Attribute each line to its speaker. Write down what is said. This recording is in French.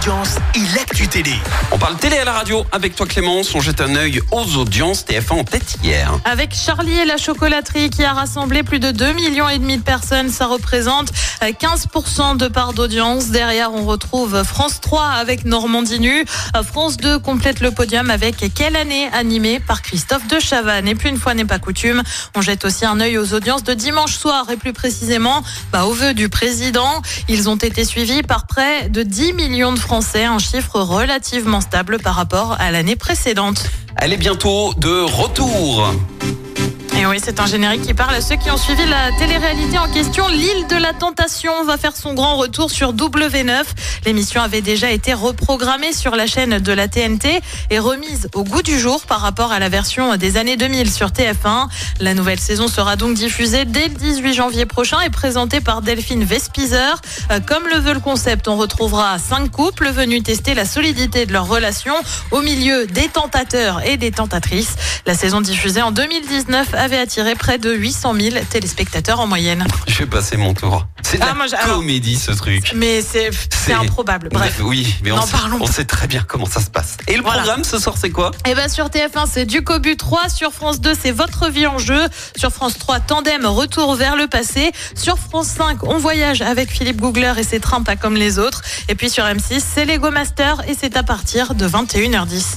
Speaker 1: audiences et l'actu télé.
Speaker 2: On parle télé à la radio avec toi Clémence. On jette un œil aux audiences TF1 en tête hier.
Speaker 3: Avec Charlie et la chocolaterie qui a rassemblé plus de 2 millions et demi de personnes, ça représente 15% de part d'audience. Derrière, on retrouve France 3 avec Normandie Nu. France 2 complète le podium avec Quelle année animé par Christophe de Chavannes. Et puis une fois n'est pas coutume, on jette aussi un œil aux audiences de dimanche soir et plus précisément bah, au vœu du président. Ils ont été suivis par près de 10 millions de Français, un chiffre relativement stable par rapport à l'année précédente.
Speaker 2: Elle est bientôt de retour.
Speaker 3: Oui, c'est un générique qui parle à ceux qui ont suivi la télé-réalité en question. L'île de la Tentation va faire son grand retour sur W9. L'émission avait déjà été reprogrammée sur la chaîne de la TNT et remise au goût du jour par rapport à la version des années 2000 sur TF1. La nouvelle saison sera donc diffusée dès le 18 janvier prochain et présentée par Delphine Vespizer. Euh, comme le veut le concept, on retrouvera cinq couples venus tester la solidité de leur relation au milieu des tentateurs et des tentatrices. La saison diffusée en 2019 avait attiré près de 800 000 téléspectateurs en moyenne.
Speaker 2: Je vais passer mon tour. C'est de
Speaker 3: Ah,
Speaker 2: la
Speaker 3: moi,
Speaker 2: comédie ce truc.
Speaker 3: Mais c'est improbable. Bref.
Speaker 2: Oui, mais on sait, on sait très bien comment ça se passe. Et le
Speaker 3: Voilà.
Speaker 2: programme ce soir, c'est quoi?
Speaker 3: Et ben sur TF1, c'est du Cobu 3. Sur France 2, c'est Votre vie en jeu. Sur France 3, Tandem, Retour vers le passé. Sur France 5, on voyage avec Philippe Googler et ses trains pas comme les autres. Et puis sur M6, c'est Lego Master et c'est à partir de 21h10.